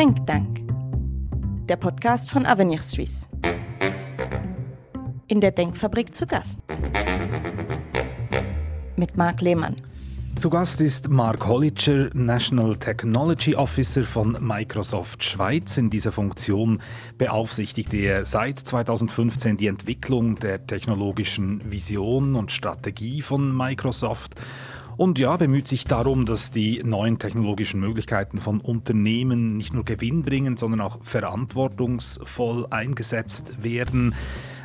Think Tank, der Podcast von Avenir Suisse. In der Denkfabrik zu Gast. Mit Marc Lehmann. Zu Gast ist Mark Hollitscher, National Technology Officer von Microsoft Schweiz. In dieser Funktion beaufsichtigt er seit 2015 die Entwicklung der technologischen Vision und Strategie von Microsoft und ja, bemüht sich darum, dass die neuen technologischen Möglichkeiten von Unternehmen nicht nur Gewinn bringen, sondern auch verantwortungsvoll eingesetzt werden.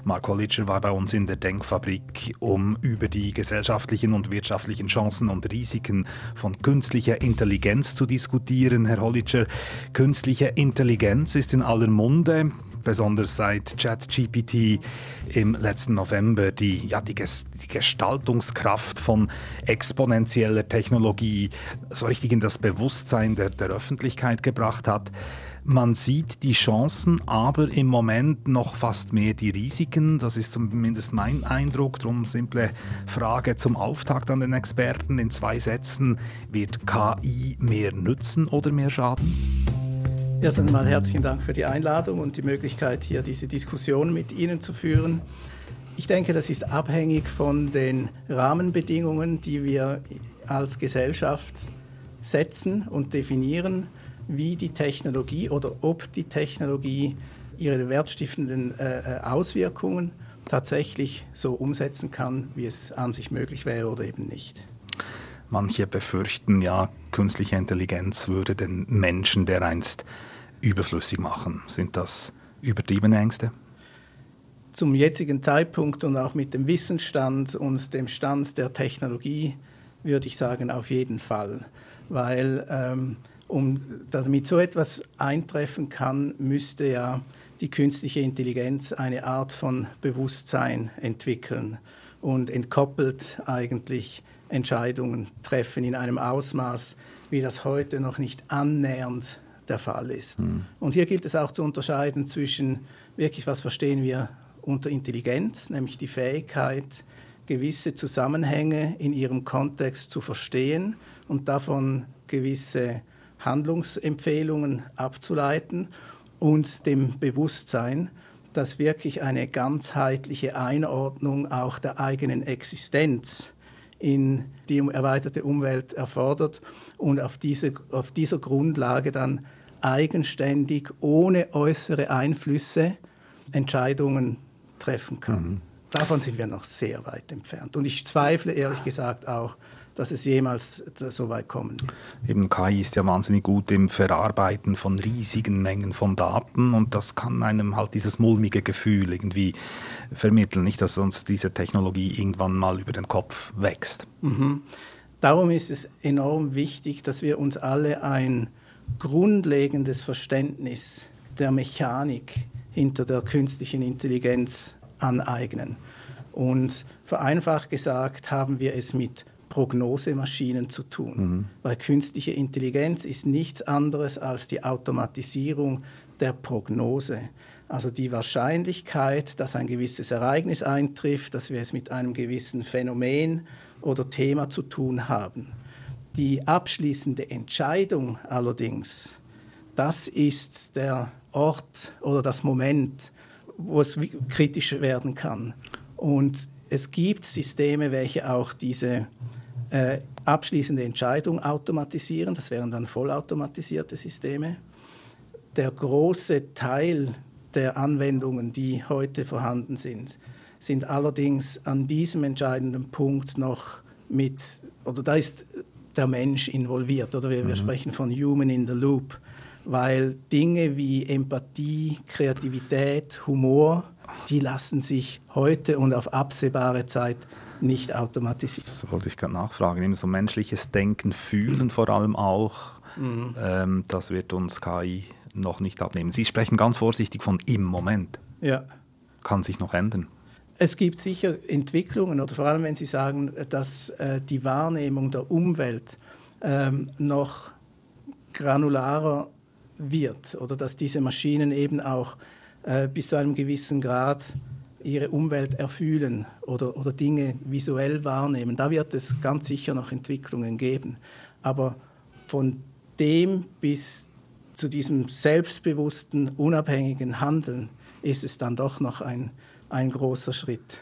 Mark Hollitscher war bei uns in der Denkfabrik, um über die gesellschaftlichen und wirtschaftlichen Chancen und Risiken von künstlicher Intelligenz zu diskutieren. Herr Hollitscher, künstliche Intelligenz ist in aller Munde besonders seit ChatGPT im letzten November die, ja, die, die, Gestaltungskraft von exponentieller Technologie so richtig in das Bewusstsein der, der Öffentlichkeit gebracht hat. Man sieht die Chancen, aber im Moment noch fast mehr die Risiken. Das ist zumindest mein Eindruck. Darum simple Frage zum Auftakt an den Experten in zwei Sätzen. Wird KI mehr nützen oder mehr schaden? Erst einmal herzlichen Dank für die Einladung und die Möglichkeit, hier diese Diskussion mit Ihnen zu führen. Ich denke, das ist abhängig von den Rahmenbedingungen, die wir als Gesellschaft setzen und definieren wie die Technologie oder ob die Technologie ihre wertstiftenden äh, äh, Auswirkungen tatsächlich so umsetzen kann, wie es an sich möglich wäre oder eben nicht. Manche befürchten ja, künstliche Intelligenz würde den Menschen dereinst überflüssig machen. Sind das übertriebene Ängste? Zum jetzigen Zeitpunkt und auch mit dem Wissensstand und dem Stand der Technologie würde ich sagen, auf jeden Fall. Weil ähm, um, damit so etwas eintreffen kann, müsste ja die künstliche Intelligenz eine Art von Bewusstsein entwickeln und entkoppelt eigentlich Entscheidungen treffen in einem Ausmaß, wie das heute noch nicht annähernd der Fall ist. Mhm. Und hier gilt es auch zu unterscheiden zwischen wirklich, was verstehen wir unter Intelligenz, nämlich die Fähigkeit, gewisse Zusammenhänge in ihrem Kontext zu verstehen und davon gewisse Handlungsempfehlungen abzuleiten und dem Bewusstsein, dass wirklich eine ganzheitliche Einordnung auch der eigenen Existenz in die erweiterte Umwelt erfordert und auf, diese, auf dieser Grundlage dann eigenständig, ohne äußere Einflüsse, Entscheidungen treffen kann. Mhm. Davon sind wir noch sehr weit entfernt. Und ich zweifle ehrlich gesagt auch, dass es jemals so weit kommen wird. Eben KI ist ja wahnsinnig gut im Verarbeiten von riesigen Mengen von Daten und das kann einem halt dieses mulmige Gefühl irgendwie vermitteln, nicht, dass uns diese Technologie irgendwann mal über den Kopf wächst. Mhm. Darum ist es enorm wichtig, dass wir uns alle ein grundlegendes Verständnis der Mechanik hinter der künstlichen Intelligenz aneignen. Und vereinfacht gesagt haben wir es mit Prognosemaschinen zu tun. Mhm. Weil künstliche Intelligenz ist nichts anderes als die Automatisierung der Prognose. Also die Wahrscheinlichkeit, dass ein gewisses Ereignis eintrifft, dass wir es mit einem gewissen Phänomen oder Thema zu tun haben. Die abschließende Entscheidung allerdings, das ist der Ort oder das Moment, wo es kritisch werden kann. Und es gibt Systeme, welche auch diese äh, abschließende Entscheidung automatisieren. Das wären dann vollautomatisierte Systeme. Der große Teil der Anwendungen, die heute vorhanden sind, sind allerdings an diesem entscheidenden Punkt noch mit, oder da ist der Mensch involviert, oder wir, mhm. wir sprechen von Human in the Loop, weil Dinge wie Empathie, Kreativität, Humor, die lassen sich heute und auf absehbare Zeit nicht automatisiert. Das wollte ich gerade nachfragen. Eben so menschliches Denken, Fühlen vor allem auch, mhm. ähm, das wird uns KI noch nicht abnehmen. Sie sprechen ganz vorsichtig von im Moment. Ja. Kann sich noch ändern. Es gibt sicher Entwicklungen, oder vor allem wenn Sie sagen, dass äh, die Wahrnehmung der Umwelt ähm, noch granularer wird oder dass diese Maschinen eben auch äh, bis zu einem gewissen Grad ihre Umwelt erfühlen oder, oder Dinge visuell wahrnehmen. Da wird es ganz sicher noch Entwicklungen geben. Aber von dem bis zu diesem selbstbewussten, unabhängigen Handeln ist es dann doch noch ein, ein großer Schritt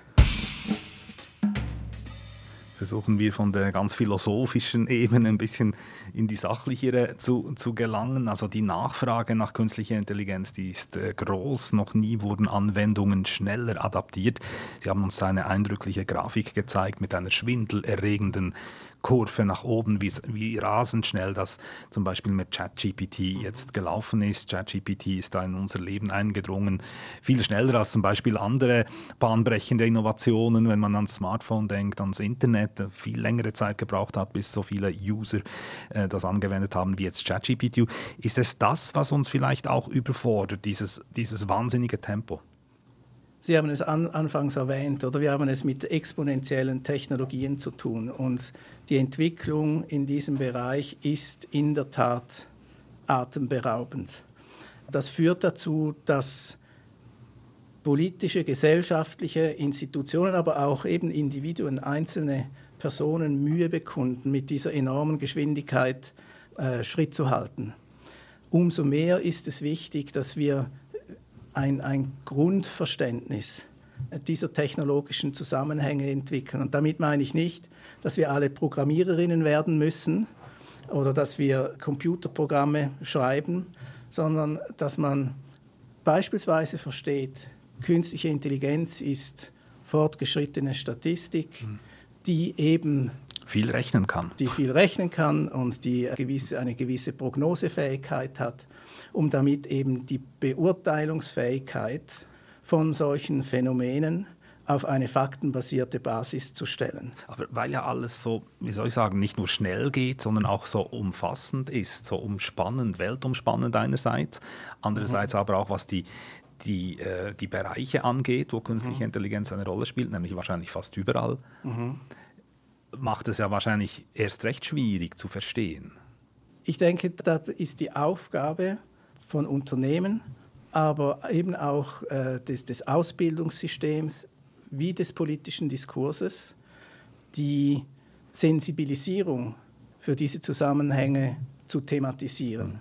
versuchen wir von der ganz philosophischen Ebene ein bisschen in die sachlichere zu, zu gelangen. Also die Nachfrage nach künstlicher Intelligenz, die ist äh, groß. Noch nie wurden Anwendungen schneller adaptiert. Sie haben uns da eine eindrückliche Grafik gezeigt mit einer schwindelerregenden Kurve nach oben, wie, wie rasend schnell das zum Beispiel mit ChatGPT jetzt gelaufen ist. ChatGPT ist da in unser Leben eingedrungen, viel schneller als zum Beispiel andere bahnbrechende Innovationen, wenn man ans Smartphone denkt, ans Internet, viel längere Zeit gebraucht hat, bis so viele User äh, das angewendet haben wie jetzt ChatGPT. Ist es das, was uns vielleicht auch überfordert, dieses, dieses wahnsinnige Tempo? Sie haben es an, anfangs erwähnt, oder wir haben es mit exponentiellen Technologien zu tun. Und die Entwicklung in diesem Bereich ist in der Tat atemberaubend. Das führt dazu, dass politische, gesellschaftliche Institutionen, aber auch eben Individuen, einzelne Personen Mühe bekunden, mit dieser enormen Geschwindigkeit äh, Schritt zu halten. Umso mehr ist es wichtig, dass wir ein, ein Grundverständnis dieser technologischen Zusammenhänge entwickeln. Und damit meine ich nicht, dass wir alle Programmiererinnen werden müssen oder dass wir Computerprogramme schreiben, sondern dass man beispielsweise versteht, künstliche Intelligenz ist fortgeschrittene Statistik, die eben viel rechnen kann. Die viel rechnen kann und die gewisse, eine gewisse Prognosefähigkeit hat um damit eben die Beurteilungsfähigkeit von solchen Phänomenen auf eine faktenbasierte Basis zu stellen. Aber weil ja alles so, wie soll ich sagen, nicht nur schnell geht, sondern auch so umfassend ist, so umspannend, weltumspannend einerseits, andererseits mhm. aber auch was die, die, äh, die Bereiche angeht, wo künstliche mhm. Intelligenz eine Rolle spielt, nämlich wahrscheinlich fast überall, mhm. Macht es ja wahrscheinlich erst recht schwierig zu verstehen. Ich denke, da ist die Aufgabe von Unternehmen, aber eben auch äh, des, des Ausbildungssystems wie des politischen Diskurses, die Sensibilisierung für diese Zusammenhänge zu thematisieren.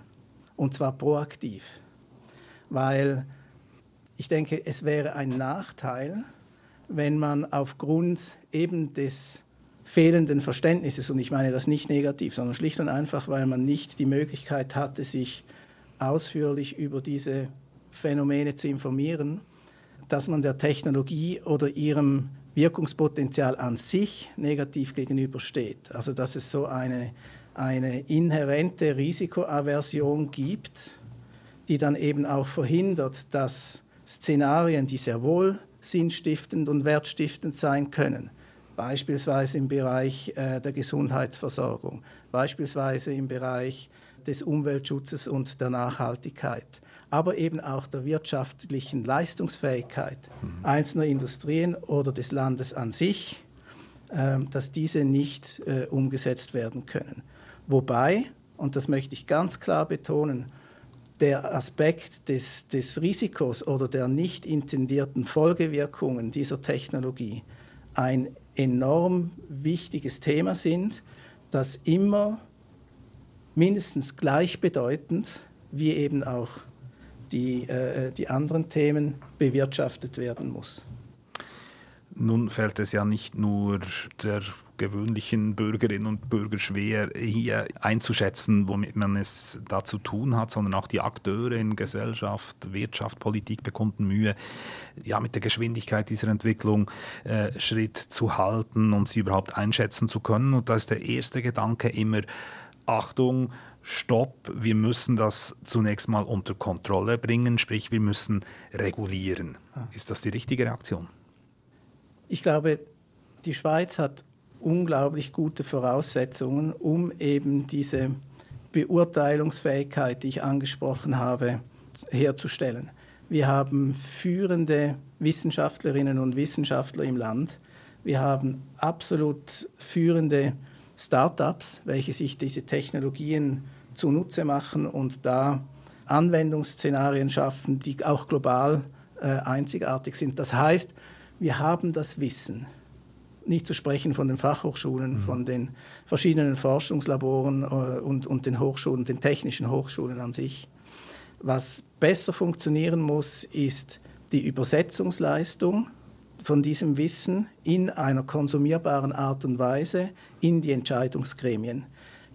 Und zwar proaktiv. Weil ich denke, es wäre ein Nachteil, wenn man aufgrund eben des fehlenden Verständnisses, und ich meine das nicht negativ, sondern schlicht und einfach, weil man nicht die Möglichkeit hatte, sich ausführlich über diese Phänomene zu informieren, dass man der Technologie oder ihrem Wirkungspotenzial an sich negativ gegenübersteht. Also dass es so eine, eine inhärente Risikoaversion gibt, die dann eben auch verhindert, dass Szenarien, die sehr wohl sinnstiftend und wertstiftend sein können, beispielsweise im Bereich äh, der Gesundheitsversorgung, beispielsweise im Bereich des Umweltschutzes und der Nachhaltigkeit, aber eben auch der wirtschaftlichen Leistungsfähigkeit mhm. einzelner Industrien oder des Landes an sich, äh, dass diese nicht äh, umgesetzt werden können. Wobei, und das möchte ich ganz klar betonen, der Aspekt des, des Risikos oder der nicht intendierten Folgewirkungen dieser Technologie ein enorm wichtiges Thema sind, das immer mindestens gleichbedeutend wie eben auch die, äh, die anderen Themen bewirtschaftet werden muss. Nun fällt es ja nicht nur der gewöhnlichen Bürgerinnen und Bürger schwer, hier einzuschätzen, womit man es da zu tun hat, sondern auch die Akteure in Gesellschaft, Wirtschaft, Politik bekunden Mühe, ja, mit der Geschwindigkeit dieser Entwicklung äh, Schritt zu halten und sie überhaupt einschätzen zu können. Und da ist der erste Gedanke immer, Achtung, Stopp, wir müssen das zunächst mal unter Kontrolle bringen, sprich wir müssen regulieren. Ah. Ist das die richtige Reaktion? Ich glaube, die Schweiz hat unglaublich gute Voraussetzungen, um eben diese Beurteilungsfähigkeit, die ich angesprochen habe, herzustellen. Wir haben führende Wissenschaftlerinnen und Wissenschaftler im Land. Wir haben absolut führende Startups, welche sich diese Technologien zunutze machen und da Anwendungsszenarien schaffen, die auch global äh, einzigartig sind. Das heißt, wir haben das Wissen, nicht zu sprechen von den Fachhochschulen, mhm. von den verschiedenen Forschungslaboren äh, und, und den Hochschulen, den technischen Hochschulen an sich. Was besser funktionieren muss, ist die Übersetzungsleistung von diesem Wissen in einer konsumierbaren Art und Weise in die Entscheidungsgremien.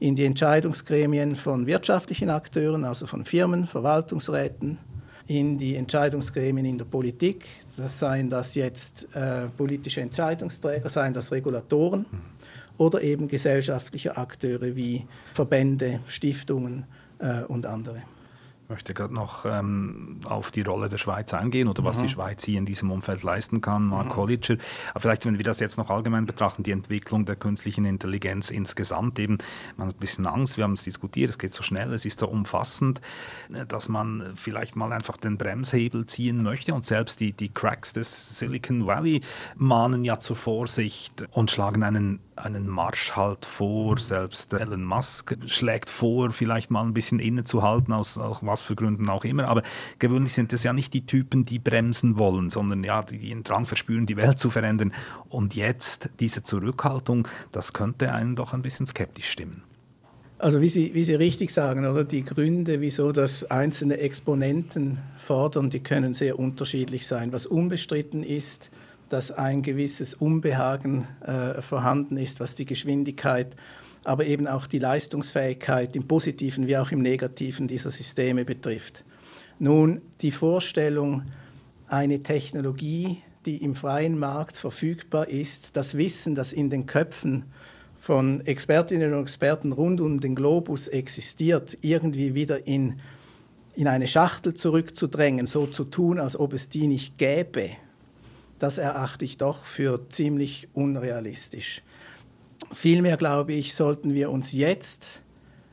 In die Entscheidungsgremien von wirtschaftlichen Akteuren, also von Firmen, Verwaltungsräten, in die Entscheidungsgremien in der Politik, das seien das jetzt äh, politische Entscheidungsträger, seien das Regulatoren oder eben gesellschaftliche Akteure wie Verbände, Stiftungen äh, und andere. Ich möchte gerade noch ähm, auf die Rolle der Schweiz eingehen oder was mhm. die Schweiz hier in diesem Umfeld leisten kann. Mark mhm. Aber vielleicht, wenn wir das jetzt noch allgemein betrachten, die Entwicklung der künstlichen Intelligenz insgesamt eben, man hat ein bisschen Angst, wir haben es diskutiert, es geht so schnell, es ist so umfassend, äh, dass man vielleicht mal einfach den Bremshebel ziehen möchte und selbst die, die Cracks des Silicon Valley mahnen ja zur Vorsicht und schlagen einen einen Marsch halt vor. Selbst Elon Musk schlägt vor, vielleicht mal ein bisschen innezuhalten, aus, aus was für Gründen auch immer. Aber gewöhnlich sind es ja nicht die Typen, die bremsen wollen, sondern ja, die den Drang verspüren, die Welt zu verändern. Und jetzt diese Zurückhaltung, das könnte einen doch ein bisschen skeptisch stimmen. Also wie Sie, wie Sie richtig sagen, oder die Gründe, wieso das einzelne Exponenten fordern, die können sehr unterschiedlich sein. Was unbestritten ist, dass ein gewisses Unbehagen äh, vorhanden ist, was die Geschwindigkeit, aber eben auch die Leistungsfähigkeit im positiven wie auch im negativen dieser Systeme betrifft. Nun, die Vorstellung, eine Technologie, die im freien Markt verfügbar ist, das Wissen, das in den Köpfen von Expertinnen und Experten rund um den Globus existiert, irgendwie wieder in, in eine Schachtel zurückzudrängen, so zu tun, als ob es die nicht gäbe, das erachte ich doch für ziemlich unrealistisch. Vielmehr glaube ich, sollten wir uns jetzt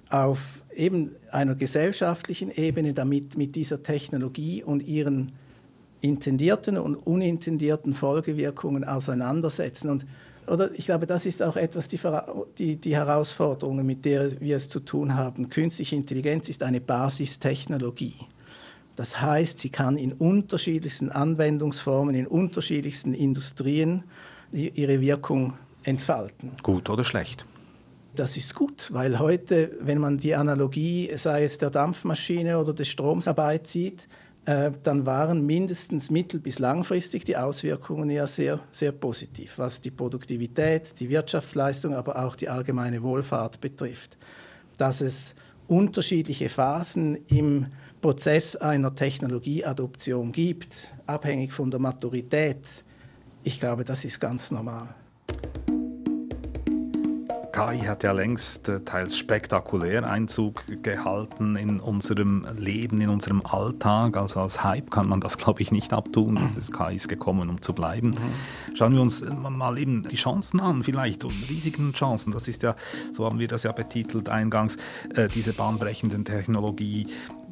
auf eben einer gesellschaftlichen Ebene damit mit dieser Technologie und ihren intendierten und unintendierten Folgewirkungen auseinandersetzen. Und, oder ich glaube, das ist auch etwas die, die, die Herausforderungen, mit der wir es zu tun haben. Künstliche Intelligenz ist eine Basistechnologie. Das heißt, sie kann in unterschiedlichsten Anwendungsformen, in unterschiedlichsten Industrien ihre Wirkung entfalten. Gut oder schlecht? Das ist gut, weil heute, wenn man die Analogie, sei es der Dampfmaschine oder des Stroms herbeizieht, äh, dann waren mindestens mittel- bis langfristig die Auswirkungen ja sehr, sehr positiv, was die Produktivität, die Wirtschaftsleistung, aber auch die allgemeine Wohlfahrt betrifft. Dass es unterschiedliche Phasen im Prozess einer Technologieadoption gibt, abhängig von der Maturität, ich glaube, das ist ganz normal. KI hat ja längst äh, teils spektakulär Einzug gehalten in unserem Leben, in unserem Alltag. Also als Hype kann man das, glaube ich, nicht abtun. Das ist KI ist gekommen, um zu bleiben. Mhm. Schauen wir uns äh, mal eben die Chancen an, vielleicht und riesigen Chancen. Das ist ja, so haben wir das ja betitelt eingangs, äh, diese bahnbrechenden Technologie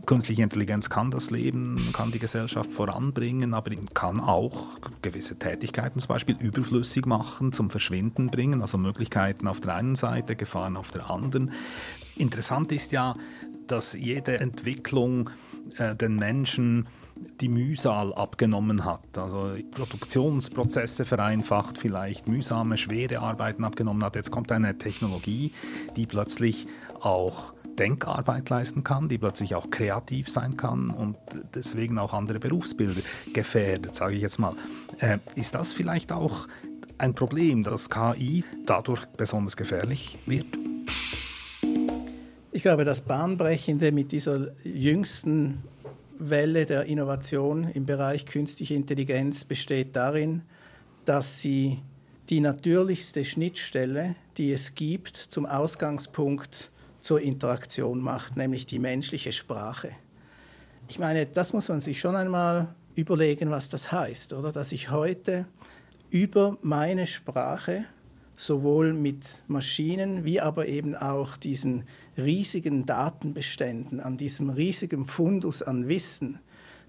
Künstliche Intelligenz kann das Leben, kann die Gesellschaft voranbringen, aber kann auch gewisse Tätigkeiten zum Beispiel überflüssig machen, zum Verschwinden bringen, also Möglichkeiten auf der einen Seite, Gefahren auf der anderen. Interessant ist ja, dass jede Entwicklung äh, den Menschen die Mühsal abgenommen hat, also Produktionsprozesse vereinfacht, vielleicht mühsame, schwere Arbeiten abgenommen hat. Jetzt kommt eine Technologie, die plötzlich auch Denkarbeit leisten kann, die plötzlich auch kreativ sein kann und deswegen auch andere Berufsbilder gefährdet, sage ich jetzt mal. Äh, ist das vielleicht auch ein Problem, dass KI dadurch besonders gefährlich wird? Ich glaube, das Bahnbrechende mit dieser jüngsten Welle der Innovation im Bereich künstliche Intelligenz besteht darin, dass sie die natürlichste Schnittstelle, die es gibt, zum Ausgangspunkt zur Interaktion macht, nämlich die menschliche Sprache. Ich meine, das muss man sich schon einmal überlegen, was das heißt, oder? Dass ich heute über meine Sprache sowohl mit Maschinen wie aber eben auch diesen riesigen Datenbeständen, an diesem riesigen Fundus an Wissen,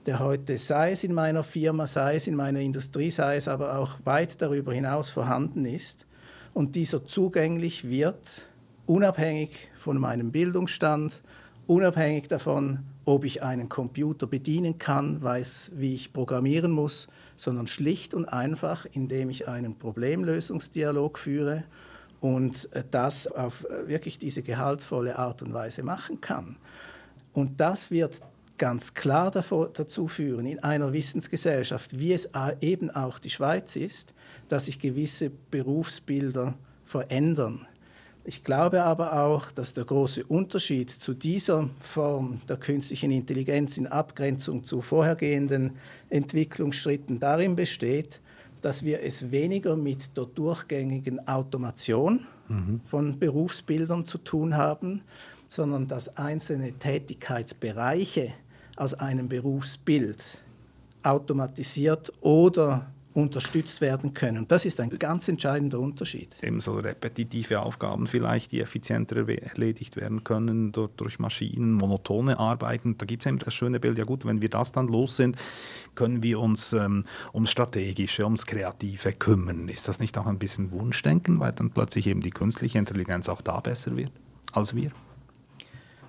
der heute, sei es in meiner Firma, sei es in meiner Industrie, sei es aber auch weit darüber hinaus vorhanden ist und dieser zugänglich wird unabhängig von meinem Bildungsstand, unabhängig davon, ob ich einen Computer bedienen kann, weiß, wie ich programmieren muss, sondern schlicht und einfach, indem ich einen Problemlösungsdialog führe und äh, das auf äh, wirklich diese gehaltvolle Art und Weise machen kann. Und das wird ganz klar dazu führen, in einer Wissensgesellschaft, wie es eben auch die Schweiz ist, dass sich gewisse Berufsbilder verändern. Ich glaube aber auch, dass der große Unterschied zu dieser Form der künstlichen Intelligenz in Abgrenzung zu vorhergehenden Entwicklungsschritten darin besteht, dass wir es weniger mit der durchgängigen Automation mhm. von Berufsbildern zu tun haben, sondern dass einzelne Tätigkeitsbereiche aus einem Berufsbild automatisiert oder unterstützt werden können. Das ist ein ganz entscheidender Unterschied. Ebenso repetitive Aufgaben vielleicht, die effizienter erledigt werden können durch, durch Maschinen, monotone Arbeiten. Da gibt es eben das schöne Bild, ja gut, wenn wir das dann los sind, können wir uns ähm, ums Strategische, ums Kreative kümmern. Ist das nicht auch ein bisschen Wunschdenken, weil dann plötzlich eben die künstliche Intelligenz auch da besser wird als wir?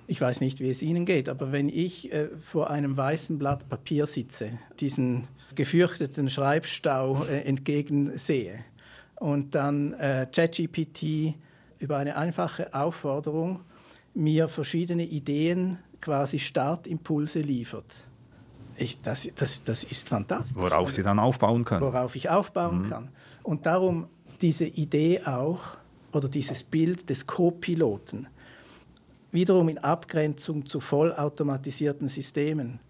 Ich weiß nicht, wie es Ihnen geht, aber wenn ich äh, vor einem weißen Blatt Papier sitze, diesen gefürchteten Schreibstau äh, entgegensehe und dann äh, ChatGPT über eine einfache Aufforderung mir verschiedene Ideen, quasi Startimpulse liefert. Ich, das, das, das ist fantastisch. Worauf Sie dann aufbauen können. Worauf ich aufbauen mhm. kann. Und darum diese Idee auch, oder dieses Bild des Co-Piloten, wiederum in Abgrenzung zu vollautomatisierten Systemen.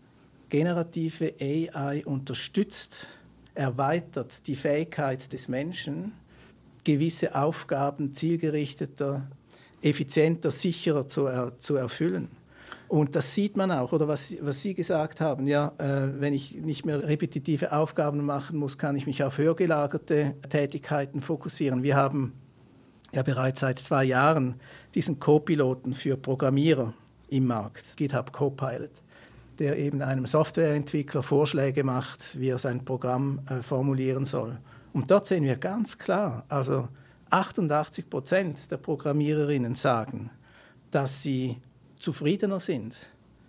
Generative AI unterstützt, erweitert die Fähigkeit des Menschen, gewisse Aufgaben zielgerichteter, effizienter, sicherer zu, er, zu erfüllen. Und das sieht man auch, oder was, was Sie gesagt haben, ja, äh, wenn ich nicht mehr repetitive Aufgaben machen muss, kann ich mich auf höher gelagerte Tätigkeiten fokussieren. Wir haben ja bereits seit zwei Jahren diesen Co-Piloten für Programmierer im Markt, GitHub Copilot, der eben einem Softwareentwickler Vorschläge macht, wie er sein Programm äh, formulieren soll. Und dort sehen wir ganz klar, also 88 Prozent der Programmiererinnen sagen, dass sie zufriedener sind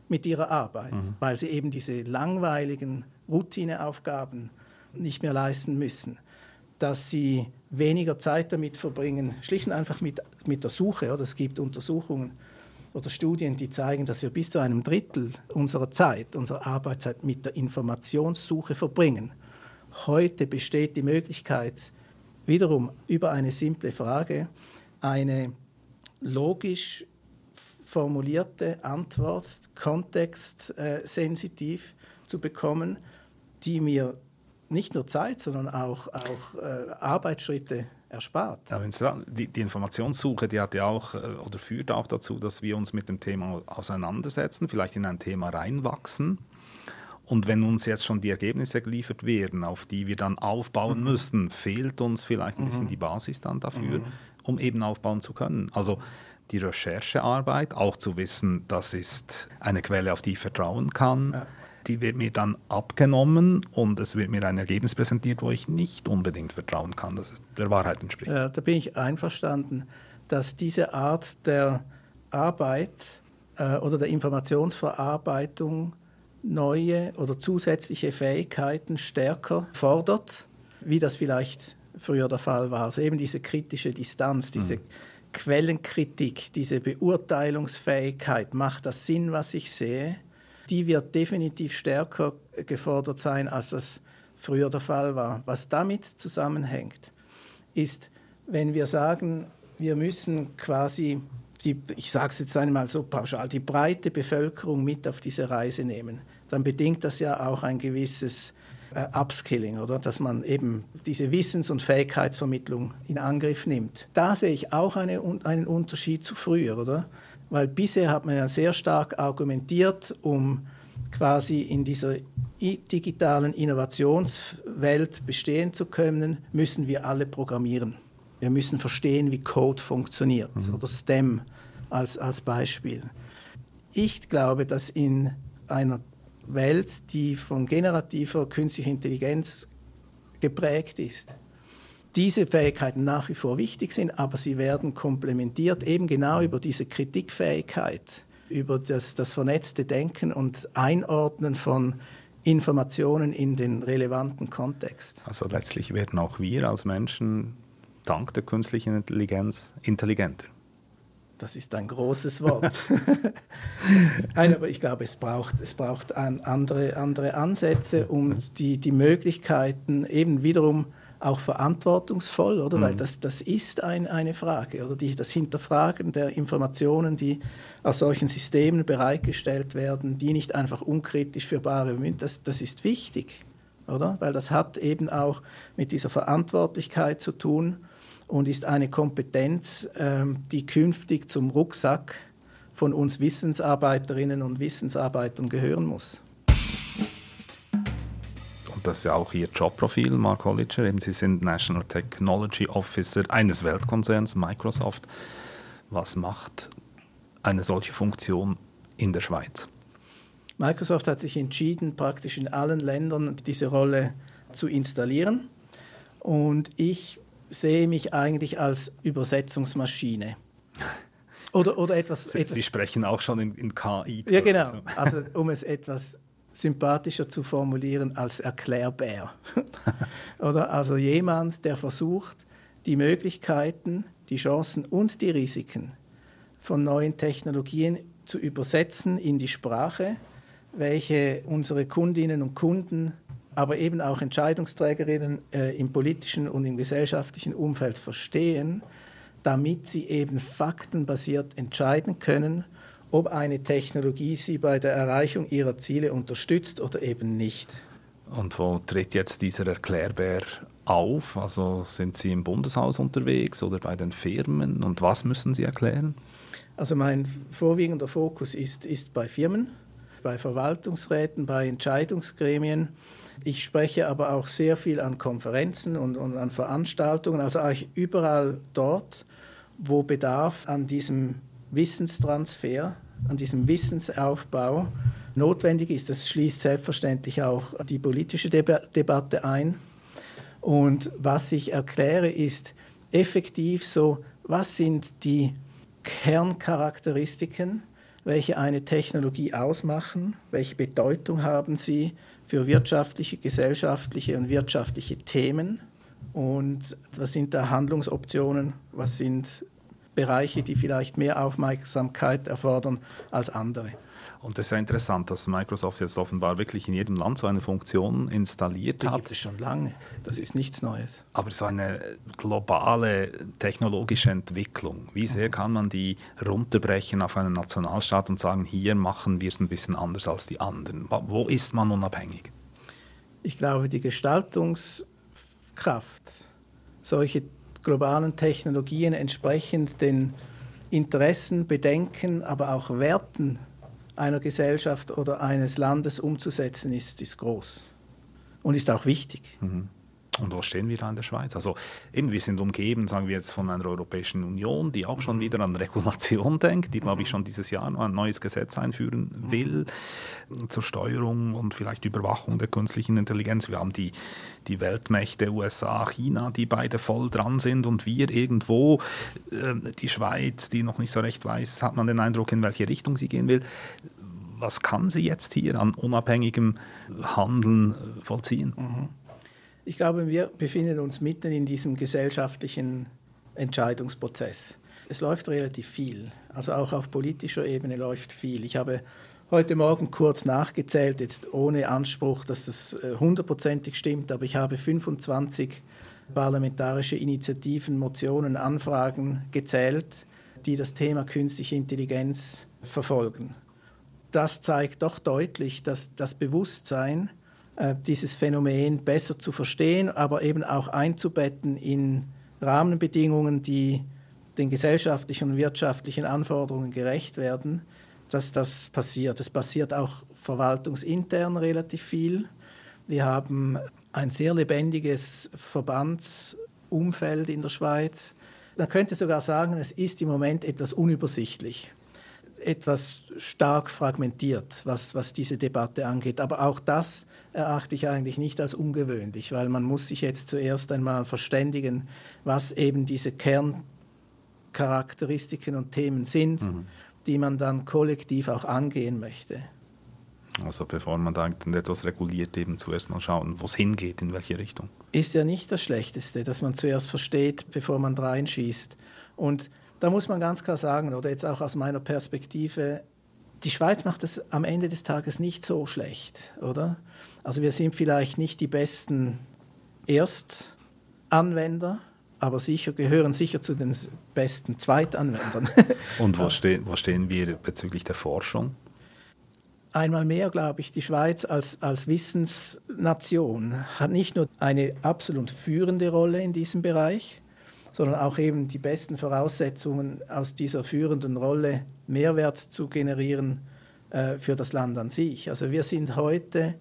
mit ihrer Arbeit, mhm. weil sie eben diese langweiligen Routineaufgaben nicht mehr leisten müssen dass sie weniger Zeit damit verbringen, schlicht und einfach mit, mit der Suche. Oder es gibt Untersuchungen oder Studien, die zeigen, dass wir bis zu einem Drittel unserer Zeit, unserer Arbeitszeit mit der Informationssuche verbringen. Heute besteht die Möglichkeit, wiederum über eine simple Frage eine logisch formulierte Antwort, kontextsensitiv zu bekommen, die mir nicht nur Zeit, sondern auch, auch äh, Arbeitsschritte erspart. Ja, die, die, Informationssuche, die hat ja auch äh, oder führt auch dazu, dass wir uns mit dem Thema auseinandersetzen, vielleicht in ein Thema reinwachsen. Und wenn uns jetzt schon die Ergebnisse geliefert werden, auf die wir dann aufbauen mhm. müssen, fehlt uns vielleicht ein mhm. bisschen die Basis dann dafür, mhm. um eben aufbauen zu können. Also die Recherchearbeit, auch zu wissen, das ist eine Quelle, auf die ich vertrauen kann. Ja die wird mir dann abgenommen und es wird mir ein Ergebnis präsentiert, wo ich nicht unbedingt vertrauen kann, dass es der Wahrheit entspricht. Ja, da bin ich einverstanden, dass diese Art der Arbeit äh, oder der Informationsverarbeitung neue oder zusätzliche Fähigkeiten stärker fordert, wie das vielleicht früher der Fall war. Also eben diese kritische Distanz, diese mhm. Quellenkritik, diese Beurteilungsfähigkeit, macht das Sinn, was ich sehe? Die wird definitiv stärker gefordert sein, als das früher der Fall war. Was damit zusammenhängt, ist, wenn wir sagen, wir müssen quasi, die, ich sage es jetzt einmal so pauschal, die breite Bevölkerung mit auf diese Reise nehmen, dann bedingt das ja auch ein gewisses äh, Upskilling, oder? Dass man eben diese Wissens- und Fähigkeitsvermittlung in Angriff nimmt. Da sehe ich auch eine, einen Unterschied zu früher, oder? Weil bisher hat man ja sehr stark argumentiert, um quasi in dieser digitalen Innovationswelt bestehen zu können, müssen wir alle programmieren. Wir müssen verstehen, wie Code funktioniert mhm. oder STEM als, als Beispiel. Ich glaube, dass in einer Welt, die von generativer künstlicher Intelligenz geprägt ist, diese Fähigkeiten nach wie vor wichtig sind, aber sie werden komplementiert eben genau über diese Kritikfähigkeit, über das, das vernetzte Denken und Einordnen von Informationen in den relevanten Kontext. Also letztlich werden auch wir als Menschen dank der künstlichen Intelligenz intelligenter. das ist ein großes Wort. Nein, aber ich glaube, es braucht, es braucht andere, andere Ansätze, um die, die Möglichkeiten eben wiederum auch verantwortungsvoll, oder? Mhm. Weil das, das ist ein, eine Frage, oder? Die, das Hinterfragen der Informationen, die aus solchen Systemen bereitgestellt werden, die nicht einfach unkritisch für bare Münze, das, das ist wichtig, oder? Weil das hat eben auch mit dieser Verantwortlichkeit zu tun und ist eine Kompetenz, ähm, die künftig zum Rucksack von uns Wissensarbeiterinnen und Wissensarbeitern gehören muss. Das ist ja auch Ihr Jobprofil, Mark Holliger. Eben Sie sind National Technology Officer eines Weltkonzerns, Microsoft. Was macht eine solche Funktion in der Schweiz? Microsoft hat sich entschieden, praktisch in allen Ländern diese Rolle zu installieren. Und ich sehe mich eigentlich als Übersetzungsmaschine. Oder, oder etwas, Sie, etwas. Sie sprechen auch schon in, in KI. Ja, genau. Also, um es etwas sympathischer zu formulieren als Erklärbär. oder also jemand, der versucht, die Möglichkeiten, die Chancen und die Risiken von neuen Technologien zu übersetzen in die Sprache, welche unsere Kundinnen und Kunden aber eben auch Entscheidungsträgerinnen äh, im politischen und im gesellschaftlichen Umfeld verstehen, damit sie eben faktenbasiert entscheiden können, ob eine Technologie sie bei der Erreichung ihrer Ziele unterstützt oder eben nicht. Und wo tritt jetzt dieser Erklärbär auf? Also sind Sie im Bundeshaus unterwegs oder bei den Firmen? Und was müssen Sie erklären? Also mein vorwiegender Fokus ist, ist bei Firmen, bei Verwaltungsräten, bei Entscheidungsgremien ich spreche aber auch sehr viel an Konferenzen und, und an Veranstaltungen, also eigentlich überall dort, wo Bedarf an diesem Wissenstransfer, an diesem Wissensaufbau notwendig ist. Das schließt selbstverständlich auch die politische Deb Debatte ein. Und was ich erkläre, ist effektiv so, was sind die Kerncharakteristiken, welche eine Technologie ausmachen, welche Bedeutung haben sie für wirtschaftliche, gesellschaftliche und wirtschaftliche Themen. Und was sind da Handlungsoptionen? Was sind Bereiche, die vielleicht mehr Aufmerksamkeit erfordern als andere? Und es ist ja interessant, dass Microsoft jetzt offenbar wirklich in jedem Land so eine Funktion installiert Die hat. gibt es schon lange. Das ist nichts Neues. Aber so eine globale technologische Entwicklung, wie sehr kann man die runterbrechen auf einen Nationalstaat und sagen, hier machen wir es ein bisschen anders als die anderen? Wo ist man unabhängig? Ich glaube, die Gestaltungskraft, solche globalen Technologien entsprechend den Interessen, Bedenken, aber auch Werten einer Gesellschaft oder eines Landes umzusetzen, ist, ist groß und ist auch wichtig. Mhm. Und wo stehen wir da in der Schweiz? Also eben, wir sind umgeben, sagen wir jetzt, von einer Europäischen Union, die auch schon mhm. wieder an Regulation denkt, die, glaube ich, mhm. schon dieses Jahr noch ein neues Gesetz einführen mhm. will zur Steuerung und vielleicht Überwachung der künstlichen Intelligenz. Wir haben die, die Weltmächte USA, China, die beide voll dran sind und wir irgendwo, äh, die Schweiz, die noch nicht so recht weiß, hat man den Eindruck, in welche Richtung sie gehen will was kann sie jetzt hier an unabhängigem Handeln vollziehen? Mhm. Ich glaube, wir befinden uns mitten in diesem gesellschaftlichen Entscheidungsprozess. Es läuft relativ viel, also auch auf politischer Ebene läuft viel. Ich habe heute Morgen kurz nachgezählt, jetzt ohne Anspruch, dass das äh, hundertprozentig stimmt, aber ich habe 25 parlamentarische Initiativen, Motionen, Anfragen gezählt, die das Thema künstliche Intelligenz verfolgen. Das zeigt doch deutlich, dass das Bewusstsein dieses Phänomen besser zu verstehen, aber eben auch einzubetten in Rahmenbedingungen, die den gesellschaftlichen und wirtschaftlichen Anforderungen gerecht werden, dass das passiert. Es passiert auch verwaltungsintern relativ viel. Wir haben ein sehr lebendiges Verbandsumfeld in der Schweiz. Man könnte sogar sagen, es ist im Moment etwas unübersichtlich etwas stark fragmentiert, was, was diese Debatte angeht. Aber auch das erachte ich eigentlich nicht als ungewöhnlich, weil man muss sich jetzt zuerst einmal verständigen, was eben diese Kerncharakteristiken und Themen sind, mhm. die man dann kollektiv auch angehen möchte. Also bevor man dann etwas reguliert, eben zuerst mal schauen, wo es hingeht, in welche Richtung. Ist ja nicht das Schlechteste, dass man zuerst versteht, bevor man reinschießt. Und da muss man ganz klar sagen, oder jetzt auch aus meiner Perspektive, die Schweiz macht es am Ende des Tages nicht so schlecht, oder? Also wir sind vielleicht nicht die besten Erstanwender, aber sicher gehören sicher zu den besten Zweitanwendern. Und wo, ste wo stehen wir bezüglich der Forschung? Einmal mehr glaube ich, die Schweiz als, als Wissensnation hat nicht nur eine absolut führende Rolle in diesem Bereich, sondern auch eben die besten Voraussetzungen aus dieser führenden Rolle Mehrwert zu generieren äh, für das Land an sich. Also wir sind heute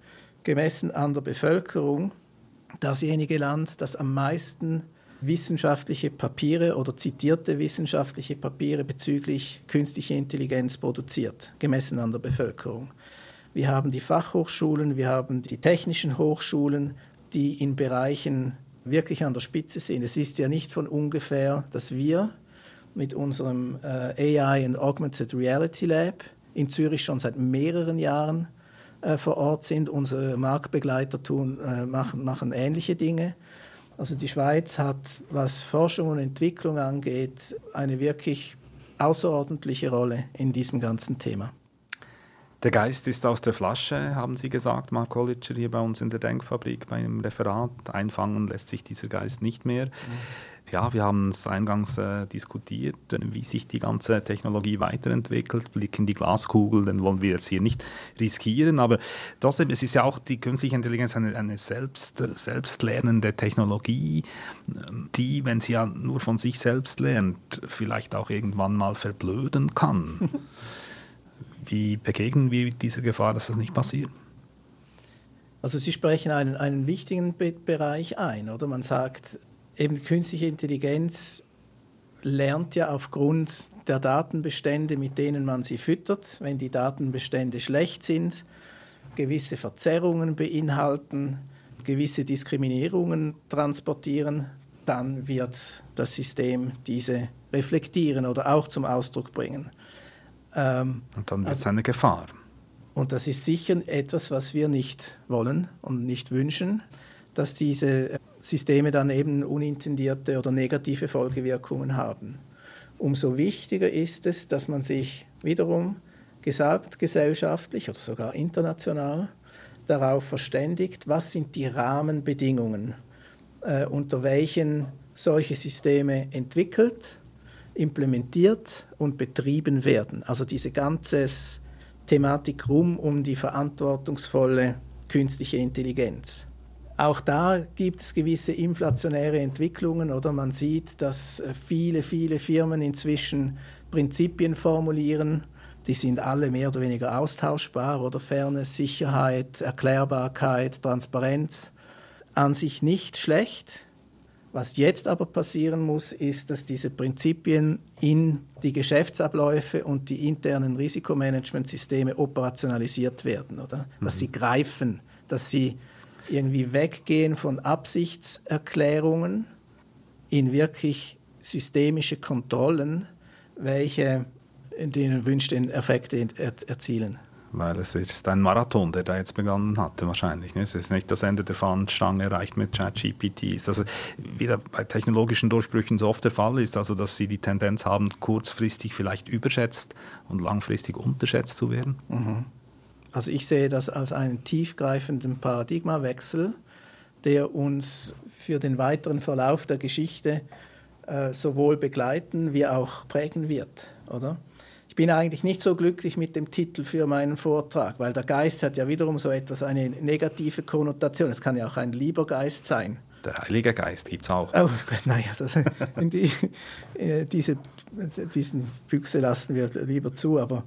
gemessen an der Bevölkerung dasjenige Land, das am meisten wissenschaftliche Papiere oder zitierte wissenschaftliche Papiere bezüglich künstlicher Intelligenz produziert, gemessen an der Bevölkerung. Wir haben die Fachhochschulen, wir haben die technischen Hochschulen, die in Bereichen wirklich an der Spitze sind. Es ist ja nicht von ungefähr, dass wir mit unserem äh, AI and Augmented Reality Lab in Zürich schon seit mehreren Jahren äh, vor Ort sind. Unsere Marktbegleiter tun, äh, machen, machen ähnliche Dinge. Also die Schweiz hat, was Forschung und Entwicklung angeht, eine wirklich außerordentliche Rolle in diesem ganzen Thema. Der Geist ist aus der Flasche, haben Sie gesagt, Mark Collitscher, hier bei uns in der Denkfabrik beim Referat. Einfangen lässt sich dieser Geist nicht mehr. Mhm. Ja, wir haben es eingangs äh, diskutiert, wie sich die ganze Technologie weiterentwickelt. Blick in die Glaskugel, den wollen wir jetzt hier nicht riskieren. Aber trotzdem, es ist ja auch die künstliche Intelligenz eine, eine selbst, selbstlernende Technologie, die, wenn sie ja nur von sich selbst lernt, vielleicht auch irgendwann mal verblöden kann. Wie begegnen wir dieser Gefahr, dass das nicht passiert? Also Sie sprechen einen, einen wichtigen Be Bereich ein, oder? Man sagt, eben künstliche Intelligenz lernt ja aufgrund der Datenbestände, mit denen man sie füttert. Wenn die Datenbestände schlecht sind, gewisse Verzerrungen beinhalten, gewisse Diskriminierungen transportieren, dann wird das System diese reflektieren oder auch zum Ausdruck bringen. Ähm, und dann wird es also, eine Gefahr. Und das ist sicher etwas, was wir nicht wollen und nicht wünschen, dass diese Systeme dann eben unintendierte oder negative Folgewirkungen haben. Umso wichtiger ist es, dass man sich wiederum gesamtgesellschaftlich oder sogar international darauf verständigt, was sind die Rahmenbedingungen, äh, unter welchen solche Systeme entwickelt implementiert und betrieben werden. Also diese ganze Thematik rum um die verantwortungsvolle künstliche Intelligenz. Auch da gibt es gewisse inflationäre Entwicklungen oder man sieht, dass viele, viele Firmen inzwischen Prinzipien formulieren, die sind alle mehr oder weniger austauschbar oder Fairness, Sicherheit, Erklärbarkeit, Transparenz. An sich nicht schlecht, was jetzt aber passieren muss, ist, dass diese Prinzipien in die Geschäftsabläufe und die internen Risikomanagementsysteme operationalisiert werden, oder? Dass mhm. sie greifen, dass sie irgendwie weggehen von Absichtserklärungen in wirklich systemische Kontrollen, welche in den wünschten Effekte erzielen weil es ist ein Marathon, der da jetzt begonnen hatte wahrscheinlich. Ne? Es ist nicht das Ende der Fahnenstange erreicht mit ChatGPT. Ist das wieder bei technologischen Durchbrüchen so oft der Fall ist, also dass sie die Tendenz haben, kurzfristig vielleicht überschätzt und langfristig unterschätzt zu werden? Mhm. Also ich sehe das als einen tiefgreifenden Paradigmawechsel, der uns für den weiteren Verlauf der Geschichte äh, sowohl begleiten wie auch prägen wird, oder? Ich bin eigentlich nicht so glücklich mit dem Titel für meinen Vortrag, weil der Geist hat ja wiederum so etwas, eine negative Konnotation. Es kann ja auch ein lieber Geist sein. Der Heilige Geist gibt es auch. Oh Gott, nein, also die, äh, diese, diesen Büchse lassen wir lieber zu. Aber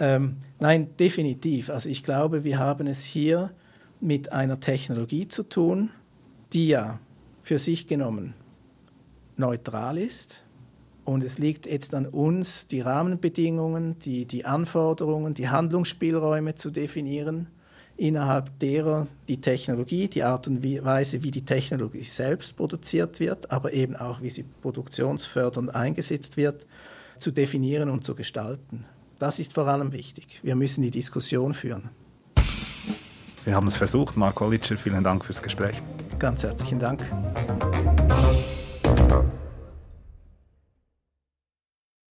ähm, nein, definitiv. Also ich glaube, wir haben es hier mit einer Technologie zu tun, die ja für sich genommen neutral ist, und es liegt jetzt an uns, die Rahmenbedingungen, die, die Anforderungen, die Handlungsspielräume zu definieren, innerhalb derer die Technologie, die Art und Weise, wie die Technologie selbst produziert wird, aber eben auch, wie sie produktionsfördernd eingesetzt wird, zu definieren und zu gestalten. Das ist vor allem wichtig. Wir müssen die Diskussion führen. Wir haben es versucht. Mark Olitscher, vielen Dank fürs Gespräch. Ganz herzlichen Dank.